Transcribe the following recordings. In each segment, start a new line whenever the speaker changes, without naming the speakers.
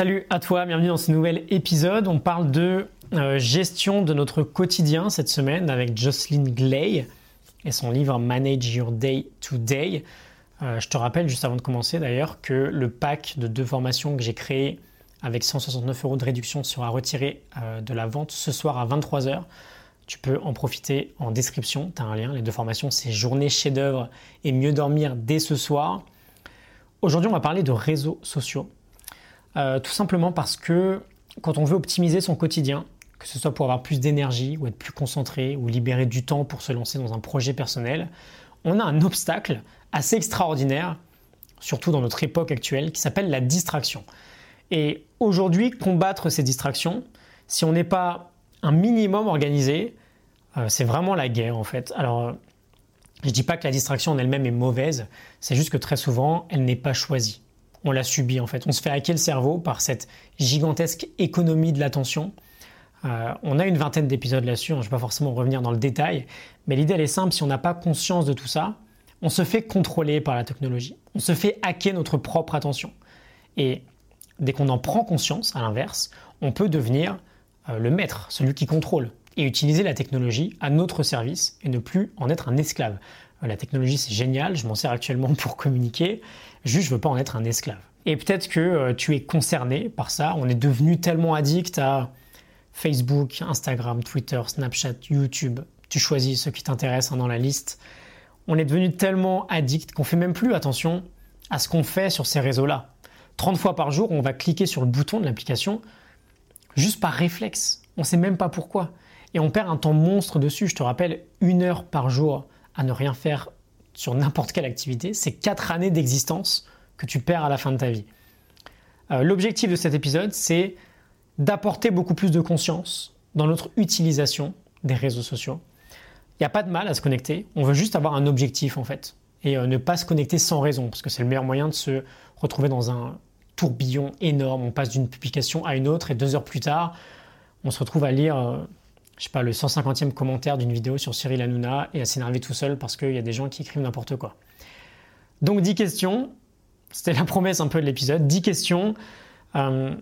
Salut à toi, bienvenue dans ce nouvel épisode. On parle de euh, gestion de notre quotidien cette semaine avec Jocelyn Glay et son livre Manage Your Day to Day. Euh, je te rappelle juste avant de commencer d'ailleurs que le pack de deux formations que j'ai créé avec 169 euros de réduction sera retiré euh, de la vente ce soir à 23h. Tu peux en profiter en description, tu as un lien. Les deux formations, c'est journée chef-d'œuvre et mieux dormir dès ce soir. Aujourd'hui, on va parler de réseaux sociaux. Euh, tout simplement parce que quand on veut optimiser son quotidien, que ce soit pour avoir plus d'énergie ou être plus concentré ou libérer du temps pour se lancer dans un projet personnel, on a un obstacle assez extraordinaire, surtout dans notre époque actuelle, qui s'appelle la distraction. Et aujourd'hui, combattre ces distractions, si on n'est pas un minimum organisé, euh, c'est vraiment la guerre en fait. Alors, je ne dis pas que la distraction en elle-même est mauvaise, c'est juste que très souvent, elle n'est pas choisie on l'a subi en fait. On se fait hacker le cerveau par cette gigantesque économie de l'attention. Euh, on a une vingtaine d'épisodes là-dessus, hein, je ne vais pas forcément revenir dans le détail, mais l'idée elle est simple, si on n'a pas conscience de tout ça, on se fait contrôler par la technologie, on se fait hacker notre propre attention. Et dès qu'on en prend conscience, à l'inverse, on peut devenir euh, le maître, celui qui contrôle, et utiliser la technologie à notre service et ne plus en être un esclave. Euh, la technologie c'est génial, je m'en sers actuellement pour communiquer, juste je veux pas en être un esclave. Et peut-être que euh, tu es concerné par ça, on est devenu tellement addict à Facebook, Instagram, Twitter, Snapchat, YouTube, tu choisis ce qui t'intéresse hein, dans la liste. On est devenu tellement addict qu'on fait même plus attention à ce qu'on fait sur ces réseaux-là. 30 fois par jour, on va cliquer sur le bouton de l'application juste par réflexe. On ne sait même pas pourquoi. Et on perd un temps monstre dessus. Je te rappelle, une heure par jour à ne rien faire sur n'importe quelle activité, c'est 4 années d'existence que tu perds à la fin de ta vie. Euh, l'objectif de cet épisode, c'est d'apporter beaucoup plus de conscience dans notre utilisation des réseaux sociaux. Il n'y a pas de mal à se connecter, on veut juste avoir un objectif en fait, et euh, ne pas se connecter sans raison, parce que c'est le meilleur moyen de se retrouver dans un tourbillon énorme. On passe d'une publication à une autre, et deux heures plus tard, on se retrouve à lire euh, je sais pas, le 150e commentaire d'une vidéo sur Cyril Hanouna et à s'énerver tout seul parce qu'il y a des gens qui écrivent n'importe quoi. Donc 10 questions, c'était la promesse un peu de l'épisode, 10 questions, euh,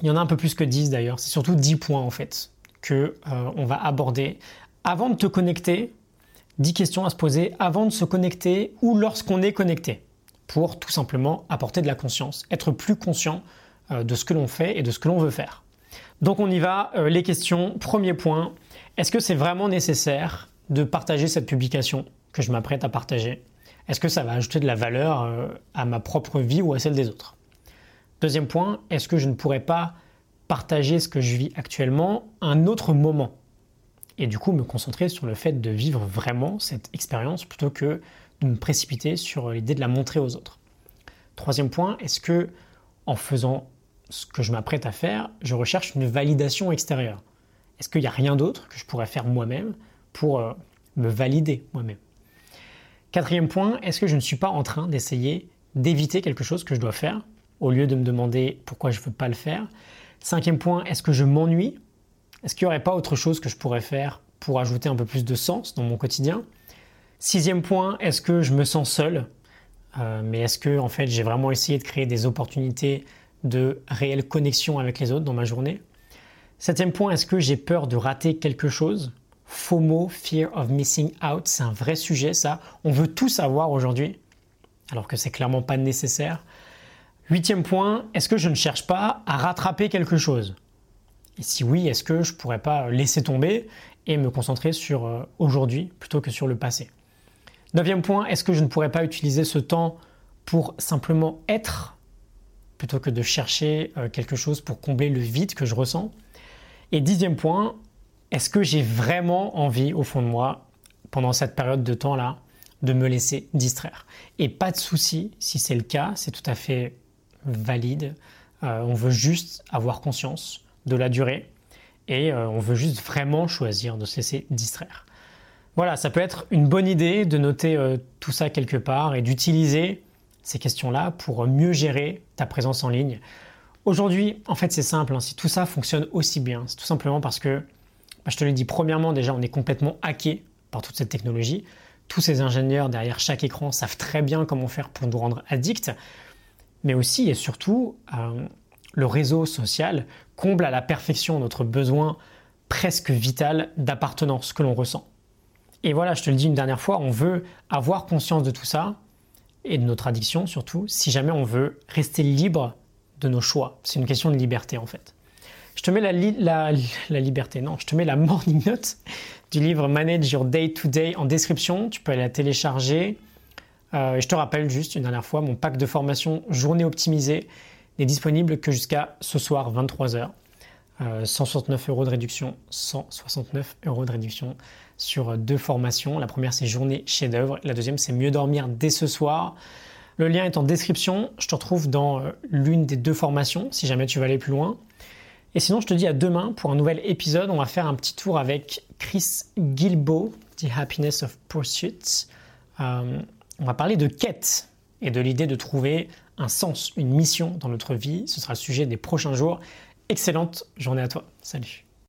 il y en a un peu plus que 10 d'ailleurs, c'est surtout 10 points en fait que euh, va aborder. Avant de te connecter, 10 questions à se poser avant de se connecter ou lorsqu'on est connecté, pour tout simplement apporter de la conscience, être plus conscient euh, de ce que l'on fait et de ce que l'on veut faire. Donc on y va, euh, les questions. Premier point, est-ce que c'est vraiment nécessaire de partager cette publication que je m'apprête à partager? Est-ce que ça va ajouter de la valeur euh, à ma propre vie ou à celle des autres? Deuxième point, est-ce que je ne pourrais pas partager ce que je vis actuellement un autre moment? Et du coup me concentrer sur le fait de vivre vraiment cette expérience plutôt que de me précipiter sur l'idée de la montrer aux autres. Troisième point, est-ce que en faisant ce que je m'apprête à faire, je recherche une validation extérieure. Est-ce qu'il n'y a rien d'autre que je pourrais faire moi-même pour euh, me valider moi-même? Quatrième point, est-ce que je ne suis pas en train d'essayer d'éviter quelque chose que je dois faire au lieu de me demander pourquoi je ne veux pas le faire? Cinquième point, est-ce que je m'ennuie? Est-ce qu'il n'y aurait pas autre chose que je pourrais faire pour ajouter un peu plus de sens dans mon quotidien? Sixième point, est-ce que je me sens seul? Euh, Mais est-ce que en fait j'ai vraiment essayé de créer des opportunités de réelle connexion avec les autres dans ma journée. Septième point, est-ce que j'ai peur de rater quelque chose? FOMO, Fear of Missing Out, c'est un vrai sujet ça. On veut tout savoir aujourd'hui, alors que c'est clairement pas nécessaire. Huitième point, est-ce que je ne cherche pas à rattraper quelque chose? Et si oui, est-ce que je pourrais pas laisser tomber et me concentrer sur euh, aujourd'hui plutôt que sur le passé? Neuvième point, est-ce que je ne pourrais pas utiliser ce temps pour simplement être plutôt que de chercher euh, quelque chose pour combler le vide que je ressens. Et dixième point, est-ce que j'ai vraiment envie au fond de moi, pendant cette période de temps-là, de me laisser distraire? Et pas de souci, si c'est le cas, c'est tout à fait valide. Euh, on veut juste avoir conscience de la durée et euh, on veut juste vraiment choisir de se laisser distraire. Voilà, ça peut être une bonne idée de noter tout ça quelque part et d'utiliser ces questions-là pour mieux gérer ta présence en ligne. Aujourd'hui, en fait, c'est simple. Hein. si tout ça fonctionne aussi bien, c'est tout simplement parce que, bah, je te l'ai dit, premièrement, déjà, on est complètement hacké par toute cette technologie. Tous ces ingénieurs derrière chaque écran savent très bien comment faire pour nous rendre addicts. Mais aussi et surtout, euh, le réseau social comble à la perfection notre besoin presque vital d'appartenance que l'on ressent. Et voilà, je te le dis une dernière fois, on veut avoir conscience de tout ça et de notre addiction surtout, si jamais on veut rester libre de nos choix. C'est une question de liberté en fait. Je te mets la, liberté, non, je te mets la morning note du livre Manage Your Day to Day en description. Tu peux aller la télécharger. Euh, je te rappelle juste une dernière fois, mon pack de formation journée optimisée n'est disponible que jusqu'à ce soir 23h. 169 euh, euros de réduction, 169 euros de réduction sur deux formations. La première c'est journée chef-d'œuvre, la deuxième c'est mieux dormir dès ce soir. Le lien est en description. Je te retrouve dans euh, l'une des deux formations si jamais tu veux aller plus loin. Et sinon, je te dis à demain pour un nouvel épisode. On va faire un petit tour avec Chris Gilbo, The Happiness of Pursuit. Euh, on va parler de quête et de l'idée de trouver un sens, une mission dans notre vie. Ce sera le sujet des prochains jours. Excellente journée à toi. Salut.